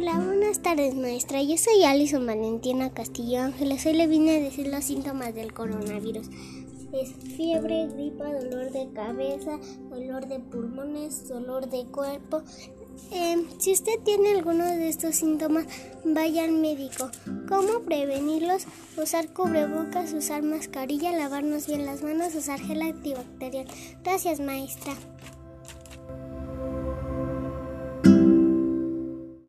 Hola Buenas tardes, maestra. Yo soy Alison Valentina Castillo Ángeles. Hoy le vine a decir los síntomas del coronavirus. Es fiebre, gripa, dolor de cabeza, dolor de pulmones, dolor de cuerpo. Eh, si usted tiene alguno de estos síntomas, vaya al médico. ¿Cómo prevenirlos? Usar cubrebocas, usar mascarilla, lavarnos bien las manos, usar gel antibacterial. Gracias, maestra.